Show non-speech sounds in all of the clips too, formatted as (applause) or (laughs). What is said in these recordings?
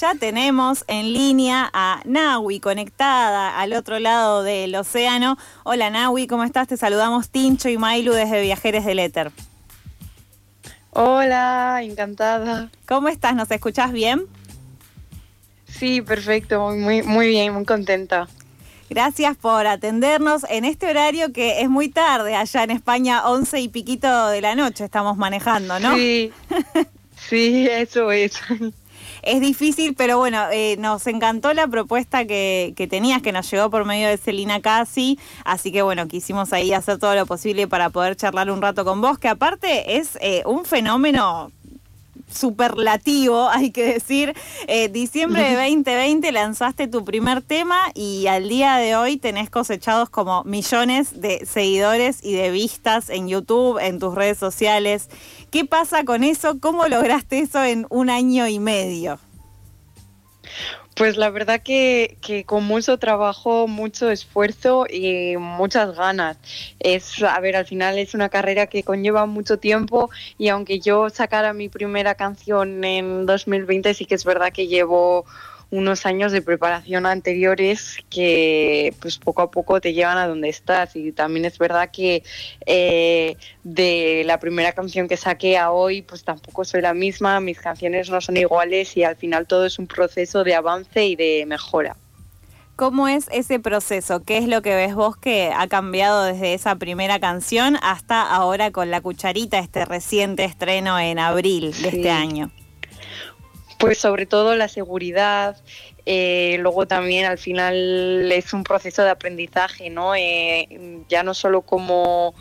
ya tenemos en línea a Nahui conectada al otro lado del océano. Hola Nahui, ¿cómo estás? Te saludamos Tincho y Mailu desde Viajeres del Éter. Hola, encantada. ¿Cómo estás? ¿Nos escuchás bien? Sí, perfecto, muy, muy bien, muy contenta. Gracias por atendernos en este horario que es muy tarde, allá en España, 11 y piquito de la noche estamos manejando, ¿no? Sí, (laughs) sí, eso es. Es difícil, pero bueno, eh, nos encantó la propuesta que, que, tenías, que nos llegó por medio de Celina Casi, así que bueno, quisimos ahí hacer todo lo posible para poder charlar un rato con vos, que aparte es eh, un fenómeno superlativo, (laughs) hay que decir. Eh, diciembre de 2020 lanzaste tu primer tema y al día de hoy tenés cosechados como millones de seguidores y de vistas en YouTube, en tus redes sociales. ¿Qué pasa con eso? ¿Cómo lograste eso en un año y medio? Pues la verdad que, con mucho trabajo, mucho esfuerzo y muchas ganas. Es, a ver, al final es una carrera que conlleva mucho tiempo y aunque yo sacara mi primera canción en 2020, sí que es verdad que llevo unos años de preparación anteriores que pues poco a poco te llevan a donde estás y también es verdad que eh, de la primera canción que saqué a hoy pues tampoco soy la misma, mis canciones no son iguales y al final todo es un proceso de avance y de mejora. ¿Cómo es ese proceso? ¿Qué es lo que ves vos que ha cambiado desde esa primera canción hasta ahora con La Cucharita, este reciente estreno en abril de este año? Pues sobre todo la seguridad, eh, luego también al final es un proceso de aprendizaje, ¿no? Eh, ya no solo como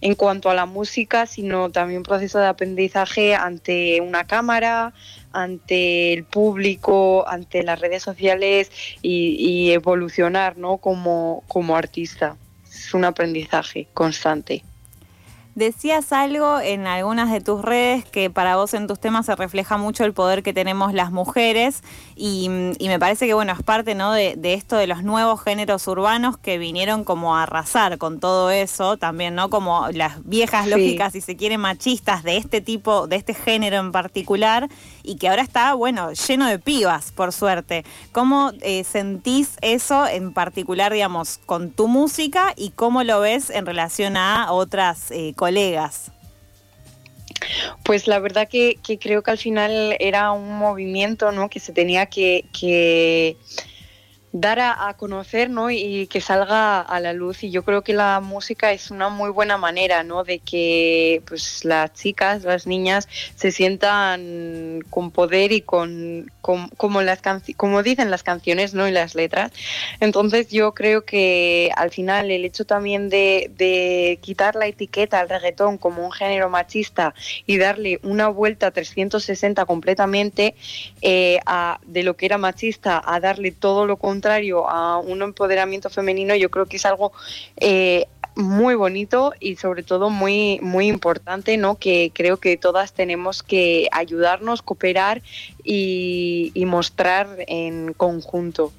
en cuanto a la música, sino también un proceso de aprendizaje ante una cámara, ante el público, ante las redes sociales y, y evolucionar, ¿no? Como, como artista. Es un aprendizaje constante. Decías algo en algunas de tus redes que para vos en tus temas se refleja mucho el poder que tenemos las mujeres y, me parece que bueno, es parte ¿no? de, esto de los nuevos géneros urbanos que vinieron como a arrasar con todo eso, también, ¿no? Como las viejas lógicas, si se quieren, machistas de este tipo, de este género en particular, y que ahora está, bueno, lleno de pibas, por suerte. ¿Cómo eh, sentís eso en particular, digamos, con tu música y cómo lo ves en relación a otras eh, colegas? Pues la verdad que, creo que al final era un movimiento ¿no? que se tenía que, que dar a, conocer ¿no? y que salga a la luz y yo creo que la música es una muy buena manera ¿no? de que pues las chicas las niñas se sientan con poder y con, como las como dicen las canciones no y las letras entonces yo creo que al final el hecho también de, de quitar la etiqueta al reggaetón como un género machista y darle una vuelta 360 completamente eh, a, de lo que era machista a darle todo lo contrario contrario a un empoderamiento femenino, yo creo que es algo eh, muy bonito y sobre todo muy muy importante, ¿no? Que creo que todas tenemos que ayudarnos, cooperar y mostrar en conjunto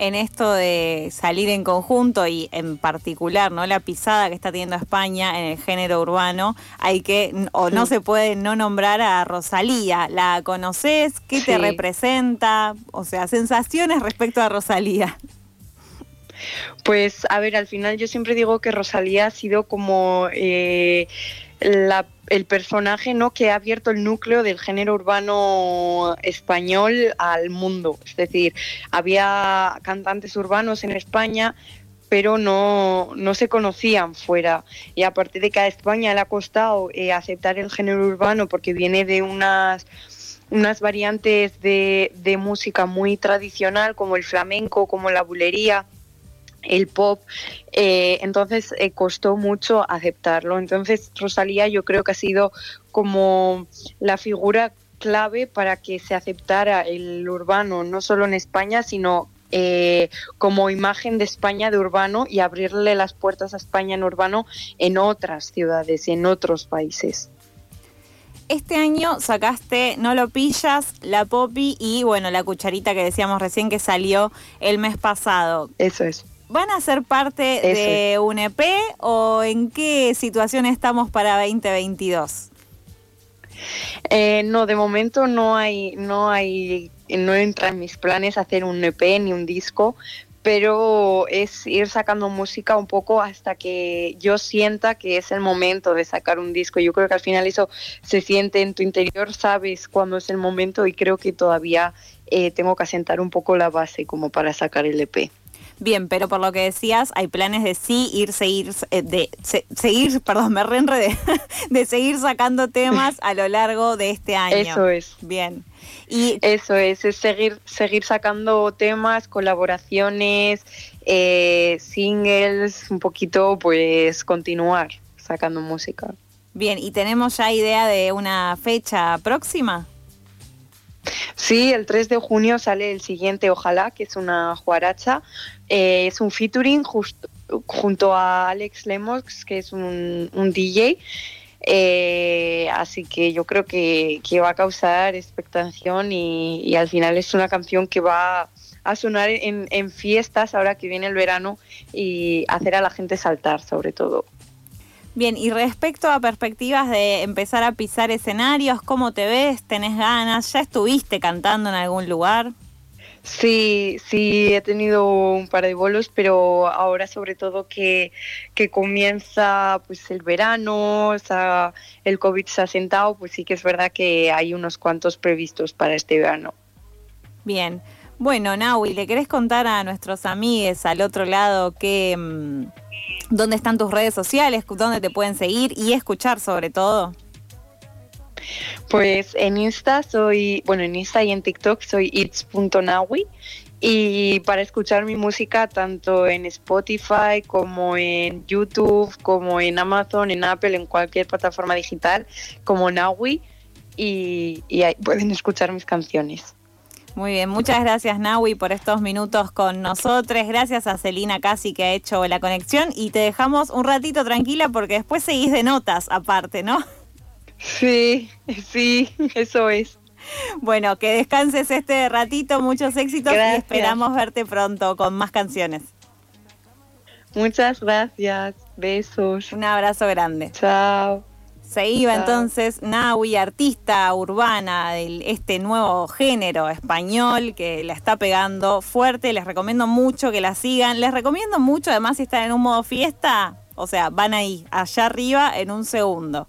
en esto de salir en conjunto y en particular, ¿no? La pisada que está teniendo España en el género urbano, hay que, o no se puede no nombrar a Rosalía. ¿La conoces? ¿Qué te representa? O sea, sensaciones respecto a Rosalía. Pues, a ver, al final yo siempre digo que Rosalía ha sido como eh, el personaje ¿no? que ha abierto el núcleo del género urbano español al mundo. Es decir, había cantantes urbanos en España, pero no, no se conocían fuera. Y a partir de que a España le ha costado eh, aceptar el género urbano porque viene de unas unas variantes de, de música muy tradicional como el flamenco, como la bulería, el pop, eh, entonces eh, costó mucho aceptarlo. Entonces Rosalía yo creo que ha sido como la figura clave para que se aceptara el urbano, no solo en España, sino eh, como imagen de España de urbano y abrirle las puertas a España en urbano en otras ciudades y en otros países. Este año sacaste No lo pillas, La Poppy y bueno, la cucharita que decíamos recién que salió el mes pasado. Eso es. ¿Van a ser parte de un EP o en qué situación estamos para 2022? Eh, no, de momento no hay, no hay no entra en mis planes hacer un EP ni un disco, pero es ir sacando música un poco hasta que yo sienta que es el momento de sacar un disco. Yo creo que al final eso se siente en tu interior, sabes cuándo es el momento y creo que todavía eh, tengo que asentar un poco la base como para sacar el EP. Bien, pero por lo que decías, hay planes de sí ir, seguir, eh, de seguir, perdón, me reenredé, (laughs) de seguir sacando temas a lo largo de este año. Eso es. Bien. Y eso es, es seguir, seguir sacando temas, colaboraciones, eh, singles, un poquito, pues continuar sacando música. Bien, ¿y tenemos ya idea de una fecha próxima? Sí, el 3 de junio sale el siguiente Ojalá, que es una juaracha. Eh, es un featuring junto a Alex Lemox, que es un, DJ. Eh, así que yo creo que, va a causar expectación y, al final es una canción que va a sonar en, en fiestas ahora que viene el verano y hacer a la gente saltar sobre todo. Bien, y respecto a perspectivas de empezar a pisar escenarios, ¿cómo te ves? ¿Tenés ganas? ¿Ya estuviste cantando en algún lugar? Sí, sí, he tenido un par de bolos, pero ahora sobre todo que, que comienza pues el verano, o sea, el COVID se ha sentado, pues sí que es verdad que hay unos cuantos previstos para este verano. Bien, bueno, Naui, ¿le querés contar a nuestros amigos al otro lado que... Mm, ¿Dónde están tus redes sociales? ¿Dónde te pueden seguir y escuchar sobre todo? Pues en Insta soy, bueno, en Insta y en TikTok soy its.nawi y para escuchar mi música tanto en Spotify como en YouTube, como en Amazon, en Apple, en cualquier plataforma digital como Nawi y, y ahí pueden escuchar mis canciones. Muy bien, muchas gracias Naui por estos minutos con nosotros. Gracias a Celina Casi que ha hecho la conexión y te dejamos un ratito tranquila porque después seguís de notas aparte, ¿no? Sí, sí, eso es. Bueno, que descanses este ratito, muchos éxitos y esperamos verte pronto con más canciones. Muchas gracias, besos. Un abrazo grande. Chao. Se iba entonces Naui, artista urbana de este nuevo género español que la está pegando fuerte. Les recomiendo mucho que la sigan. Les recomiendo mucho, además, si están en un modo fiesta, o sea, van ahí, allá arriba, en un segundo.